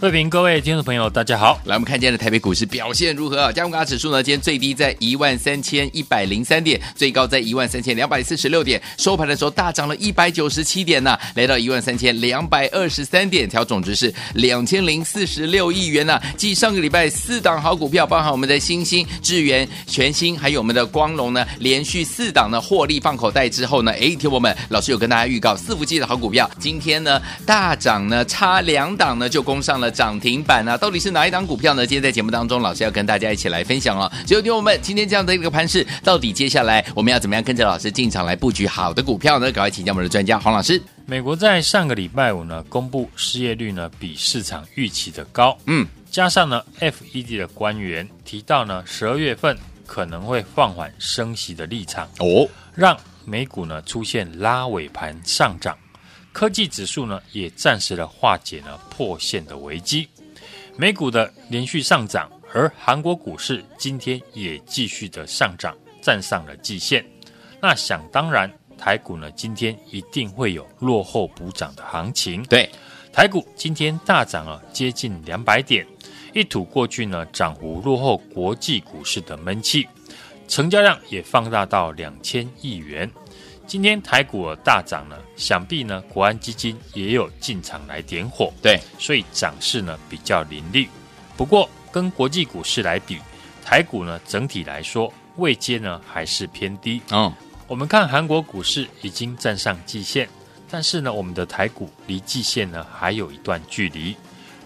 各位各位听众朋友，大家好。来，我们看今天的台北股市表现如何啊？加权指数呢，今天最低在一万三千一百零三点，最高在一万三千两百四十六点，收盘的时候大涨了一百九十七点呢、来到一万三千两百二十三点，调总值是两千零四十六亿元呢、继上个礼拜四档好股票，包含我们的星星、智源、全新，还有我们的光荣呢，连续四档呢获利放口袋之后呢，哎，听我们老师有跟大家预告四福气的好股票，今天呢大涨呢，差两档呢就攻上了涨停板。啊到底是哪一档股票呢？今天在节目当中，老师要跟大家一起来分享哦。只有，听我们今天这样的一个盘势，到底接下来我们要怎么样跟着老师进场来布局好的股票呢？赶快请教我们的专家黄老师。美国在上个礼拜五呢，公布失业率呢比市场预期的高，嗯，加上呢，FED 的官员提到呢，十二月份可能会放缓升息的立场哦，让美股呢出现拉尾盘上涨，科技指数呢也暂时的化解了破线的危机。美股的连续上涨，而韩国股市今天也继续的上涨，站上了季线。那想当然，台股呢今天一定会有落后补涨的行情。对，台股今天大涨了接近两百点，一吐过去呢涨幅落后国际股市的闷气，成交量也放大到两千亿元。今天台股大涨呢，想必呢国安基金也有进场来点火，对，所以涨势呢比较凌厉。不过跟国际股市来比，台股呢整体来说位阶呢还是偏低。嗯，我们看韩国股市已经站上季线，但是呢我们的台股离季线呢还有一段距离。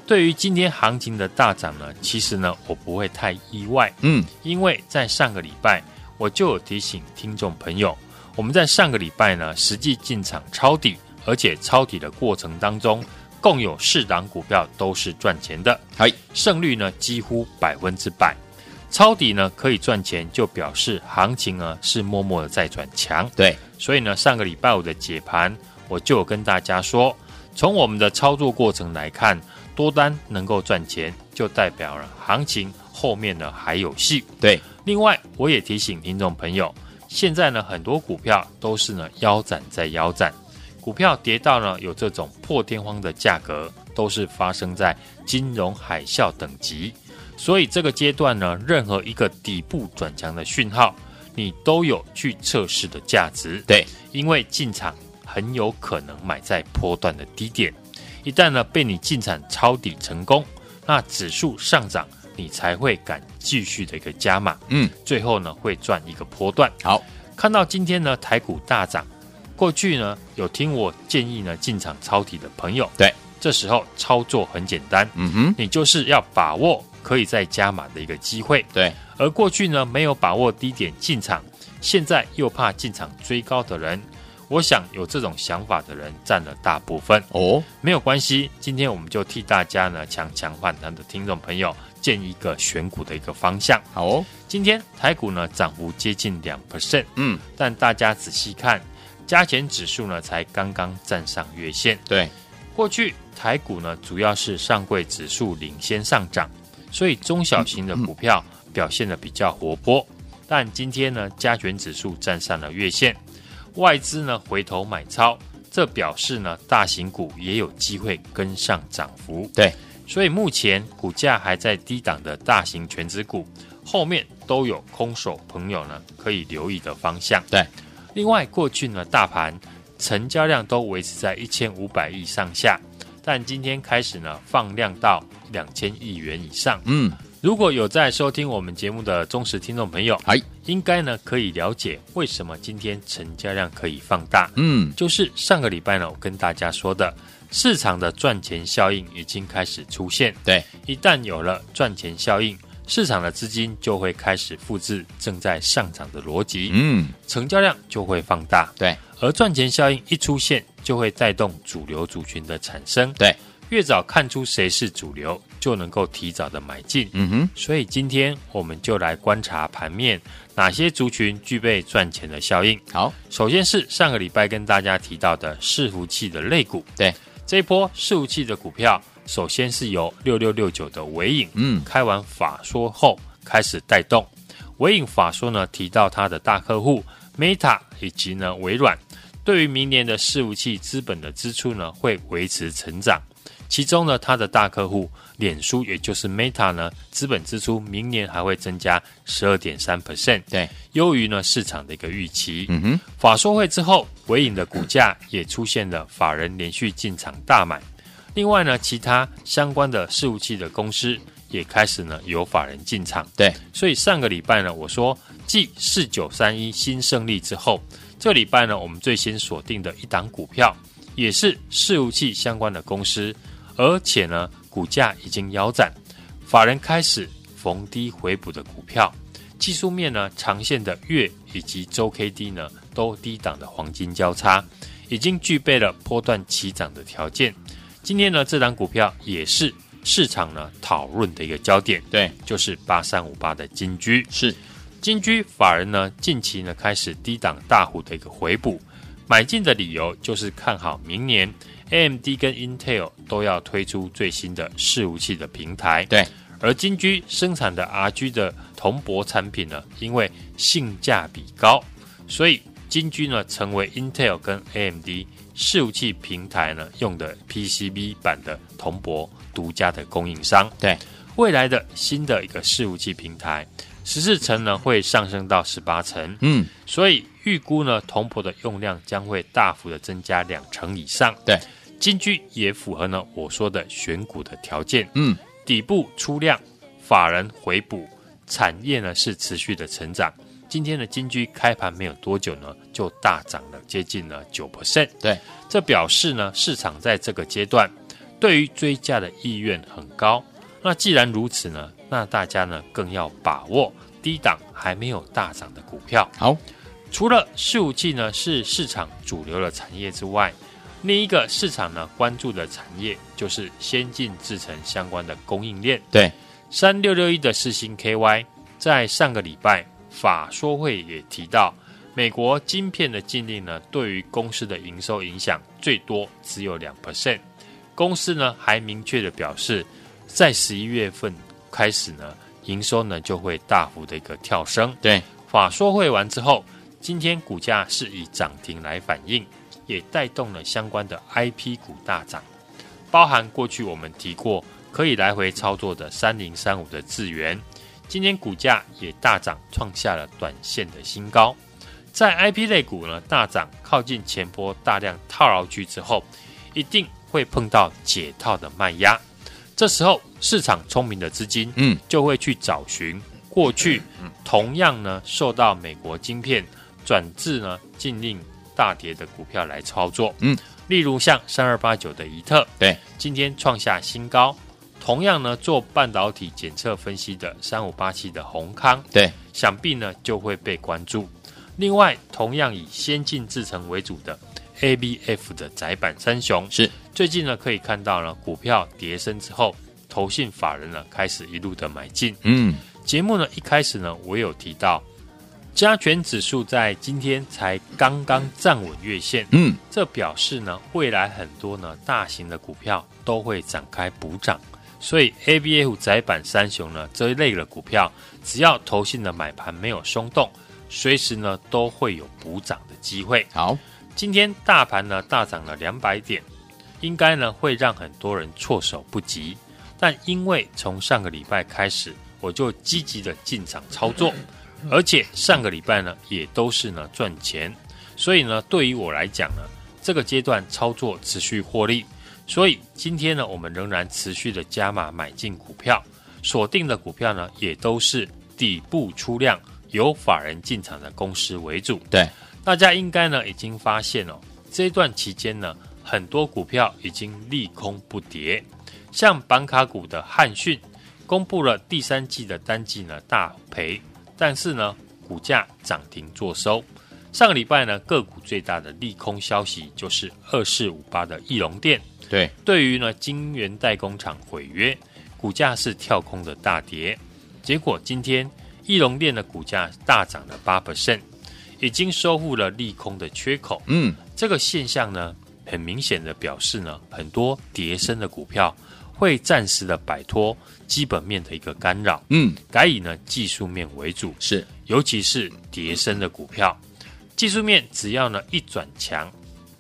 对于今天行情的大涨呢，其实呢我不会太意外。嗯，因为在上个礼拜我就有提醒听众朋友。我们在上个礼拜呢，实际进场抄底，而且抄底的过程当中，共有四档股票都是赚钱的，嗨，胜率呢几乎百分之百。抄底呢可以赚钱，就表示行情呢是默默的在转强。对，所以呢上个礼拜五的解盘，我就有跟大家说，从我们的操作过程来看，多单能够赚钱，就代表了行情后面呢还有戏。对，另外我也提醒听众朋友。现在呢，很多股票都是呢腰斩在腰斩，股票跌到呢有这种破天荒的价格，都是发生在金融海啸等级。所以这个阶段呢，任何一个底部转强的讯号，你都有去测试的价值。对，因为进场很有可能买在波段的低点，一旦呢被你进场抄底成功，那指数上涨。你才会敢继续的一个加码，嗯，最后呢会赚一个波段。好，看到今天呢台股大涨，过去呢有听我建议呢进场抄底的朋友，对，这时候操作很简单，嗯哼，你就是要把握可以再加码的一个机会，对。而过去呢没有把握低点进场，现在又怕进场追高的人。我想有这种想法的人占了大部分哦，没有关系。今天我们就替大家呢强强反弹的听众朋友建一个选股的一个方向。好哦，今天台股呢涨幅接近两 percent，嗯，但大家仔细看，加权指数呢才刚刚站上月线。对，过去台股呢主要是上柜指数领先上涨，所以中小型的股票表现的比较活泼。但今天呢加权指数站上了月线。外资呢回头买超，这表示呢大型股也有机会跟上涨幅。对，所以目前股价还在低档的大型全指股，后面都有空手朋友呢可以留意的方向。对，另外过去呢大盘成交量都维持在一千五百亿上下，但今天开始呢放量到两千亿元以上。嗯。如果有在收听我们节目的忠实听众朋友，哎，应该呢可以了解为什么今天成交量可以放大。嗯，就是上个礼拜呢，我跟大家说的，市场的赚钱效应已经开始出现。对，一旦有了赚钱效应，市场的资金就会开始复制正在上涨的逻辑，嗯，成交量就会放大，对，而赚钱效应一出现，就会带动主流族群的产生，对，越早看出谁是主流，就能够提早的买进，嗯哼，所以今天我们就来观察盘面哪些族群具备赚钱的效应。好，首先是上个礼拜跟大家提到的伺服器的类股，对，这一波伺服器的股票。首先是由六六六九的尾影，嗯，开完法说后开始带动。尾影法说呢，提到他的大客户 Meta 以及呢微软，对于明年的伺服器资本的支出呢，会维持成长。其中呢，它的大客户脸书，也就是 Meta 呢，资本支出明年还会增加十二点三 percent，对，优于呢市场的一个预期。嗯哼，法说会之后，纬颖的股价也出现了法人连续进场大买。另外呢，其他相关的事务器的公司也开始呢有法人进场。对，所以上个礼拜呢，我说继四九三一新胜利之后，这个礼拜呢，我们最先锁定的一档股票也是事务器相关的公司，而且呢股价已经腰斩，法人开始逢低回补的股票，技术面呢长线的月以及周 K D 呢都低档的黄金交叉，已经具备了波段起涨的条件。今天呢，这档股票也是市场呢讨论的一个焦点，对，就是八三五八的金居，是金居法人呢近期呢开始低档大户的一个回补，买进的理由就是看好明年 AMD 跟 Intel 都要推出最新的伺服器的平台，对，而金居生产的 RG 的铜箔产品呢，因为性价比高，所以金居呢成为 Intel 跟 AMD。伺服器平台呢，用的 PCB 版的铜箔独家的供应商。对，未来的新的一个伺服器平台，十四层呢会上升到十八层。嗯，所以预估呢，铜箔的用量将会大幅的增加两成以上。对，金居也符合呢我说的选股的条件。嗯，底部出量，法人回补，产业呢是持续的成长。今天的金居开盘没有多久呢，就大涨了接近了九 percent。对，这表示呢，市场在这个阶段对于追价的意愿很高。那既然如此呢，那大家呢更要把握低档还没有大涨的股票。好，除了伺服器呢是市场主流的产业之外，另一个市场呢关注的产业就是先进制程相关的供应链。对，三六六一的四星 KY 在上个礼拜。法说会也提到，美国晶片的禁令呢，对于公司的营收影响最多只有两 percent。公司呢还明确的表示，在十一月份开始呢，营收呢就会大幅的一个跳升。对，法说会完之后，今天股价是以涨停来反应，也带动了相关的 IP 股大涨，包含过去我们提过可以来回操作的三零三五的智源。今天股价也大涨，创下了短线的新高。在 IP 类股呢大涨，靠近前波大量套牢区之后，一定会碰到解套的卖压。这时候市场聪明的资金，嗯，就会去找寻过去同样呢受到美国晶片转至呢禁令大跌的股票来操作，嗯，例如像三二八九的怡特，对，今天创下新高。同样呢，做半导体检测分析的三五八七的宏康，对，想必呢就会被关注。另外，同样以先进制程为主的 ABF 的窄板三雄，是。最近呢可以看到呢股票跌升之后，投信法人呢开始一路的买进。嗯，节目呢一开始呢我有提到，加权指数在今天才刚刚站稳月线，嗯，这表示呢未来很多呢大型的股票都会展开补涨。所以，A B F 窄板三雄呢这一类的股票，只要投信的买盘没有松动，随时呢都会有补涨的机会。好，今天大盘呢大涨了两百点，应该呢会让很多人措手不及。但因为从上个礼拜开始，我就积极的进场操作，而且上个礼拜呢也都是呢赚钱，所以呢对于我来讲呢，这个阶段操作持续获利。所以今天呢，我们仍然持续的加码买进股票，锁定的股票呢，也都是底部出量、由法人进场的公司为主。对，大家应该呢已经发现哦，这一段期间呢，很多股票已经利空不跌，像板卡股的汉讯公布了第三季的单季呢大赔，但是呢股价涨停作收。上个礼拜呢个股最大的利空消息就是二四五八的翼龙电，对，对于呢金源代工厂毁约，股价是跳空的大跌。结果今天翼龙电的股价大涨了八 percent，已经收复了利空的缺口。嗯，这个现象呢，很明显的表示呢，很多跌升的股票会暂时的摆脱基本面的一个干扰，嗯，改以呢技术面为主，是，尤其是跌升的股票，技术面只要呢一转强，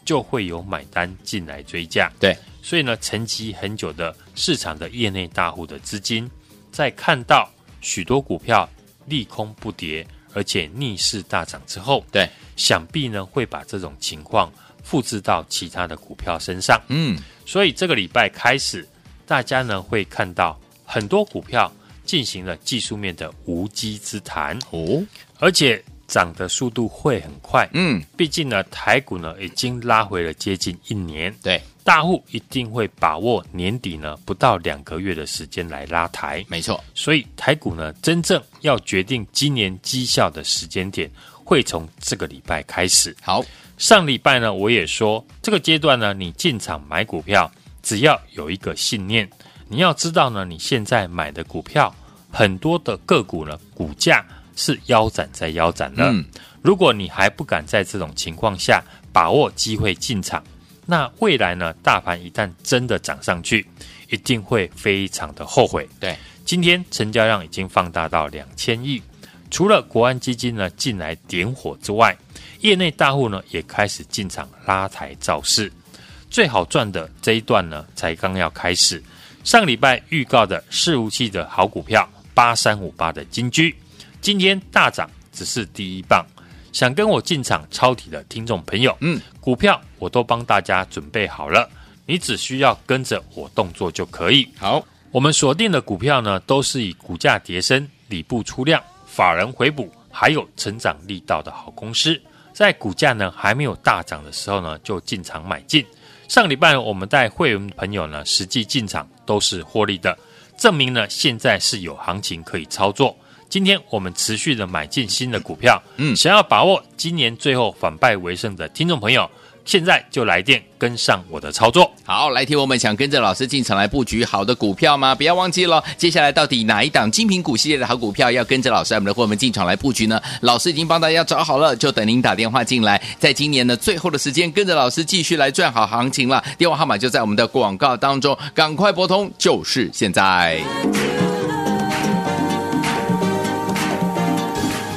就会有买单进来追价，对，所以呢，沉积很久的市场的业内大户的资金，在看到许多股票利空不跌，而且逆势大涨之后，对，想必呢会把这种情况复制到其他的股票身上。嗯，所以这个礼拜开始，大家呢会看到很多股票进行了技术面的无稽之谈哦，而且涨的速度会很快。嗯，毕竟呢台股呢已经拉回了接近一年。对。大户一定会把握年底呢不到两个月的时间来拉抬，没错。所以台股呢真正要决定今年绩效的时间点，会从这个礼拜开始。好，上礼拜呢我也说，这个阶段呢你进场买股票，只要有一个信念，你要知道呢你现在买的股票很多的个股呢股价是腰斩在腰斩了。嗯，如果你还不敢在这种情况下把握机会进场。那未来呢？大盘一旦真的涨上去，一定会非常的后悔。对，今天成交量已经放大到两千亿，除了国安基金呢进来点火之外，业内大户呢也开始进场拉抬造势。最好赚的这一段呢，才刚要开始。上礼拜预告的伺服器的好股票八三五八的金居，今天大涨，只是第一棒。想跟我进场抄底的听众朋友，嗯，股票我都帮大家准备好了，你只需要跟着我动作就可以。好，我们锁定的股票呢，都是以股价跌升、底部出量、法人回补，还有成长力道的好公司，在股价呢还没有大涨的时候呢，就进场买进。上礼拜我们带会员朋友呢，实际进场都是获利的，证明呢现在是有行情可以操作。今天我们持续的买进新的股票，嗯，想要把握今年最后反败为胜的听众朋友，现在就来电跟上我的操作。好，来听我们想跟着老师进场来布局好的股票吗？不要忘记了，接下来到底哪一档精品股系列的好股票要跟着老师我们的伙伴们进场来布局呢？老师已经帮大家找好了，就等您打电话进来。在今年的最后的时间，跟着老师继续来赚好行情了。电话号码就在我们的广告当中，赶快拨通，就是现在。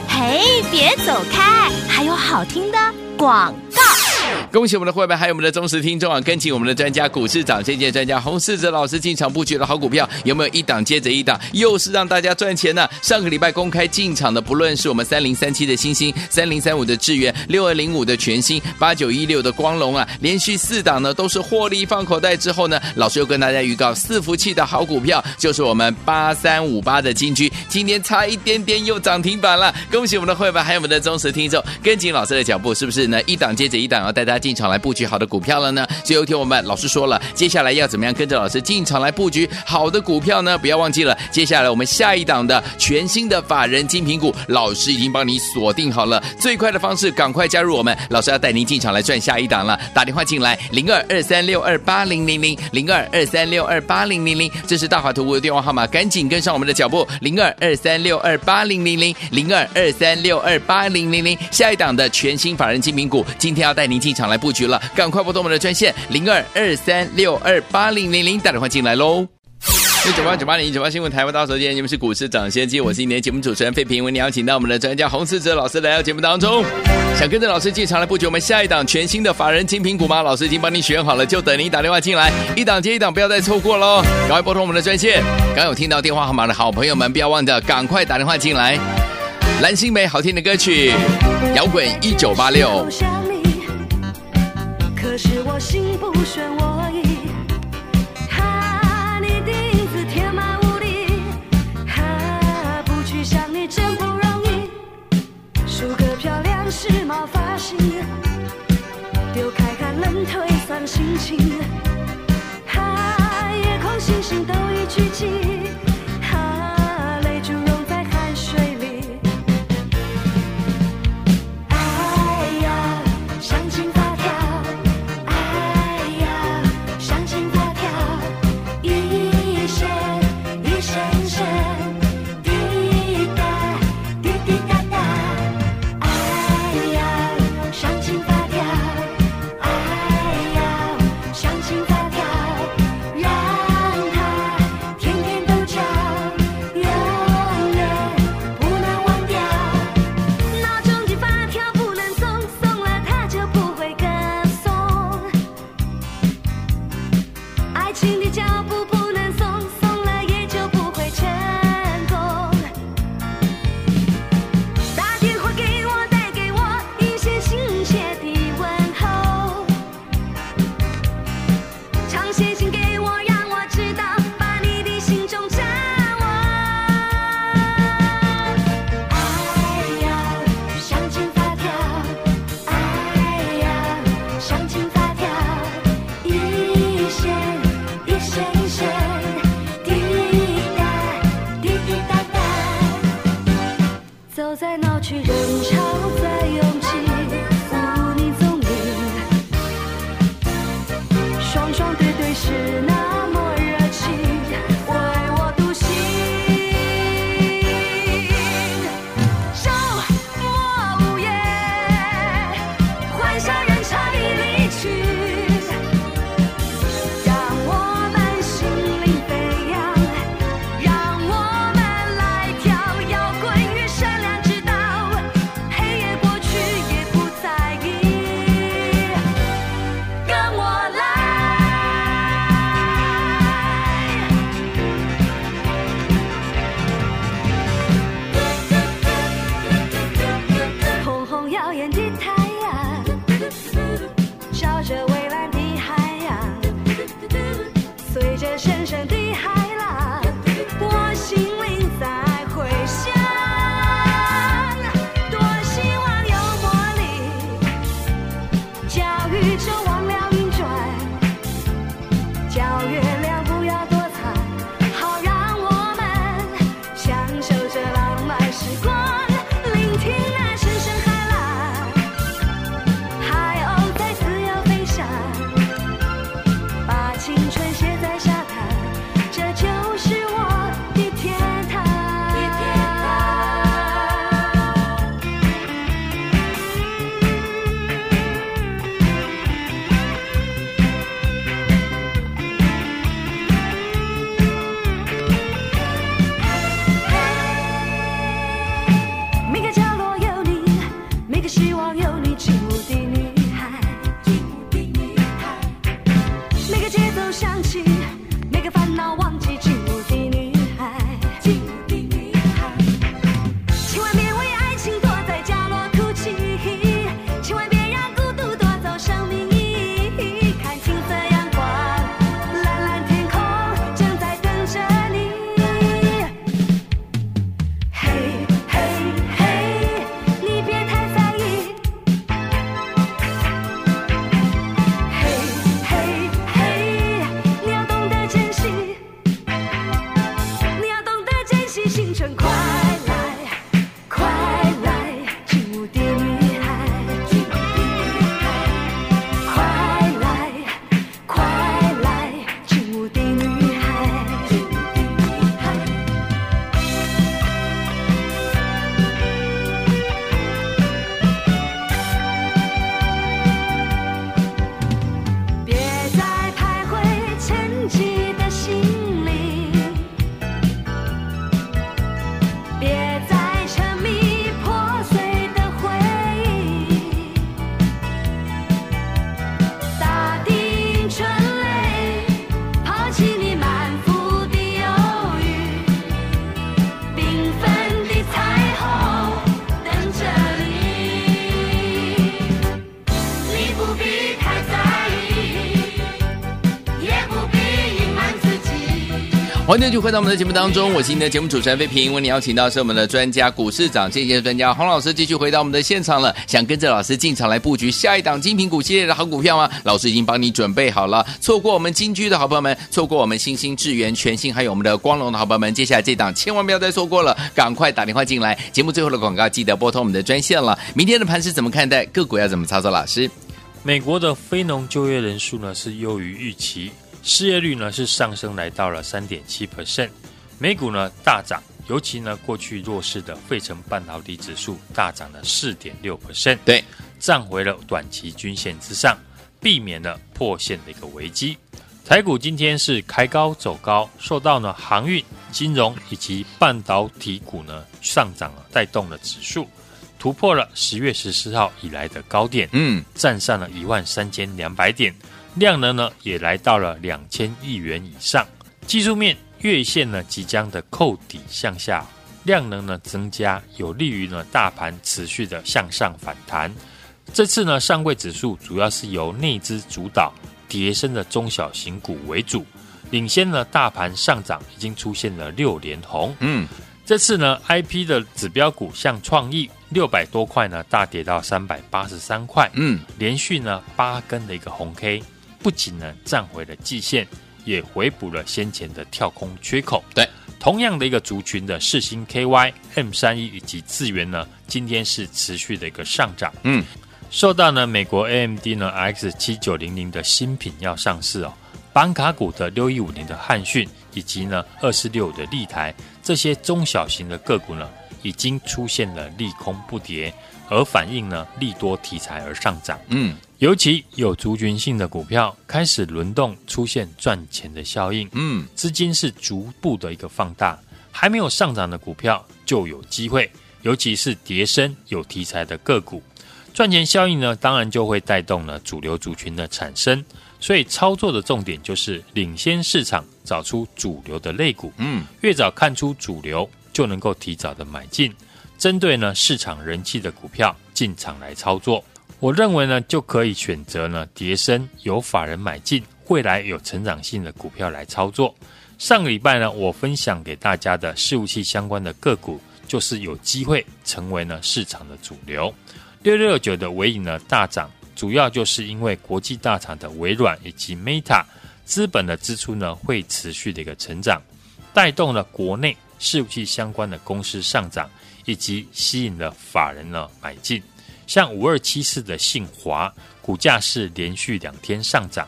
嘿别走开，还有好听的广告。恭喜我们的会员，还有我们的忠实听众啊！跟紧我们的专家股市涨先见专家洪世哲老师进场布局的好股票，有没有一档接着一档，又是让大家赚钱呢？上个礼拜公开进场的，不论是我们三零三七的欣兴、三零三五的智原、六二零五的全新、八九一六的光隆啊，连续四档呢都是获利放口袋之后呢，老师又跟大家预告四服气的好股票，就是我们八三五八的金居，今天差一点点又涨停板了。恭喜我们的会员，还有我们的忠实听众，跟紧老师的脚步，是不是呢？一档接着一档，要带大进场来布局好的股票了呢？最后一天我们老师说了，接下来要怎么样跟着老师进场来布局好的股票呢？不要忘记了，接下来我们下一档的全新的法人精品股，老师已经帮你锁定好了。最快的方式，赶快加入我们，老师要带您进场来赚下一档了。打电话进来，零二二三六二八零零零零二二三六二八零零零，这是大华图的电话号码，赶紧跟上我们的脚步，零二二三六二八零零零零二二三六二八零零零。下一档的全新法人精品股，今天要带您进场。来布局了，赶快拨通我们的专线零二二三六二八零零零，打电话进来喽。九八九八零九八新闻台湾大手机，你们是股市涨先机，我是今年节目主持人费平，为你邀请到我们的专家洪士哲老师来到节目当中。想跟着老师进场来布局我们下一档全新的法人精品股吗？老师已经帮你选好了，就等您打电话进来，一档接一档，不要再错过喽！赶快拨通我们的专线。刚有听到电话号码的好朋友们，不要忘记赶快打电话进来。蓝心湄好听的歌曲，摇滚一九八六。可是我心不选我意，哈，你底子天马无敌，哈，不去想你真不容易，梳个漂亮时髦发型，丢开寒冷退散心情，欢迎继续回到我们的节目当中，我是您的节目主持人费平。为您邀请到是我们的专家股市涨跌的专家洪老师，继续回到我们的现场了。想跟着老师进场来布局下一档精品股系列的好股票吗？老师已经帮你准备好了。错过我们金居的好朋友们，错过我们新兴智源、全新还有我们的光荣的好朋友们，接下来这档千万不要再错过了，赶快打电话进来。节目最后的广告记得拨通我们的专线了。明天的盘是怎么看待？个股要怎么操作？老师，美国的非农就业人数呢是优于预期，失业率呢是上升来到了三点七 percent。美股呢大涨，尤其呢过去弱势的费城半导体指数大涨了四点六 percent，对，站回了短期均线之上，避免了破线的一个危机。台股今天是开高走高，受到呢航运、金融以及半导体股呢上涨啊带动了指数突破了十月十四号以来的高点，嗯，站上了一万三千两百点，量能呢也来到了两千亿元以上，技术面。月线呢即将的扣底向下，量能呢增加，有利于呢大盘持续的向上反弹。这次呢上柜指数主要是由内资主导，跌升的中小型股为主，领先呢大盘上涨已经出现了六连红。嗯，这次呢 I P 的指标股像创意六百多块呢大跌到三百八十三块。嗯，连续呢八根的一个红 K，不仅呢站回了季线。也回补了先前的跳空缺口。对，同样的一个族群的四星 KY、M 三一以及智源呢，今天是持续的一个上涨。嗯，受到呢美国 AMD 呢 RX 七九零零的新品要上市哦，板卡股的六一五零的汉讯以及呢二四六的立台这些中小型的个股呢，已经出现了利空不跌，而反映呢利多题材而上涨。嗯。尤其有族群性的股票开始轮动，出现赚钱的效应。嗯，资金是逐步的一个放大，还没有上涨的股票就有机会，尤其是叠升有题材的个股，赚钱效应呢，当然就会带动了主流族群的产生。所以操作的重点就是领先市场，找出主流的类股。嗯，越早看出主流，就能够提早的买进，针对呢市场人气的股票进场来操作。我认为呢，就可以选择呢，跌深有法人买进，未来有成长性的股票来操作。上个礼拜呢，我分享给大家的伺服器相关的个股，就是有机会成为呢市场的主流。六六九的尾影呢大涨，主要就是因为国际大厂的微软以及 Meta 资本的支出呢会持续的一个成长，带动了国内伺服器相关的公司上涨，以及吸引了法人呢买进。像五二七四的信华，股价是连续两天上涨；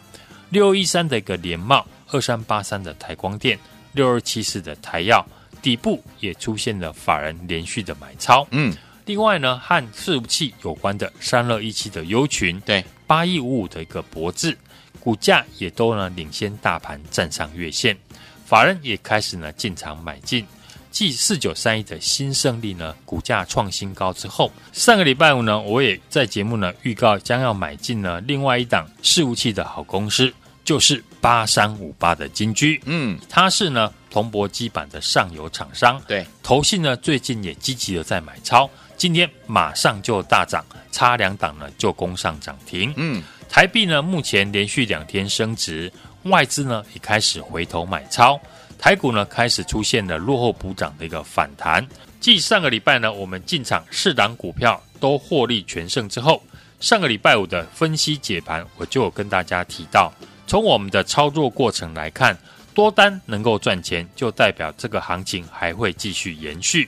六一三的一个联茂，二三八三的台光电，六二七四的台药，底部也出现了法人连续的买超。嗯，另外呢，和伺服器有关的三二一七的优群，对，八一五五的一个博智，股价也都呢领先大盘站上月线，法人也开始呢进场买进。继四九三一的新胜利呢，股价创新高之后，上个礼拜五呢，我也在节目呢预告将要买进呢另外一档伺服器的好公司，就是八三五八的金居。嗯，它是呢铜箔基板的上游厂商。对，投信呢最近也积极的在买超，今天马上就大涨，差两档呢就攻上涨停。嗯，台币呢目前连续两天升值，外资呢也开始回头买超。台股呢开始出现了落后补涨的一个反弹，继上个礼拜呢我们进场四档股票都获利全胜之后，上个礼拜五的分析解盘我就有跟大家提到，从我们的操作过程来看，多单能够赚钱，就代表这个行情还会继续延续。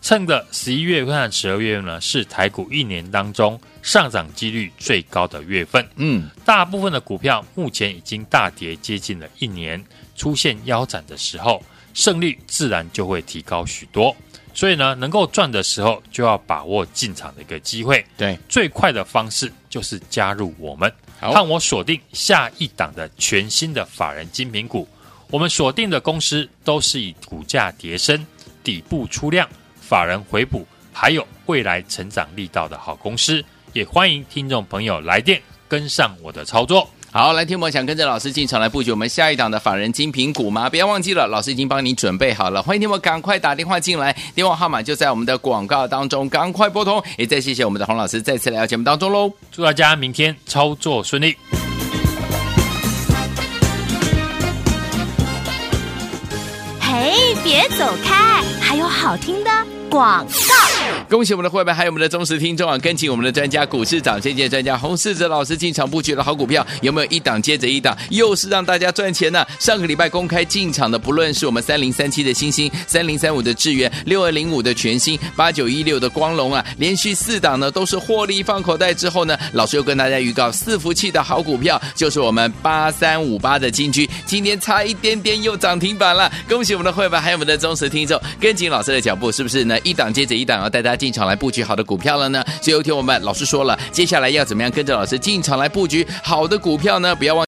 趁着十一月份和十二月份呢是台股一年当中上涨几率最高的月份，嗯，大部分的股票目前已经大跌接近了一年。出现腰斩的时候，胜率自然就会提高许多。所以呢，能够赚的时候，就要把握进场的一个机会。对，最快的方式就是加入我们，看我锁定下一档的全新的法人精品股。我们锁定的公司都是以股价跌升、底部出量、法人回补，还有未来成长力道的好公司。也欢迎听众朋友来电跟上我的操作。好，来听我想跟着老师进场来布局我们下一档的法人精品股吗？不要忘记了，老师已经帮你准备好了。欢迎听我赶快打电话进来，电话号码就在我们的广告当中，赶快拨通。也再谢谢我们的洪老师再次来到节目当中喽，祝大家明天操作顺利。嘿别走开，还有好听的广告。恭喜我们的会员，还有我们的忠实听众啊！跟紧我们的专家股市涨先见专家洪世哲老师进场布局的好股票，有没有一档接着一档，又是让大家赚钱呢？上个礼拜公开进场的，不论是我们三零三七的欣兴、三零三五的智原、六二零五的全新、八九一六的光隆啊，连续四档呢都是获利放口袋之后呢，老师又跟大家预告四服气的好股票，就是我们八三五八的金居，今天差一点点又涨停板了。恭喜我们的会员，还有我们的忠实听众，跟紧老师的脚步，是不是呢？一档接着一档，啊带大家进场来布局好的股票了呢？所以有一天我们老师说了，接下来要怎么样跟着老师进场来布局好的股票呢？不要忘。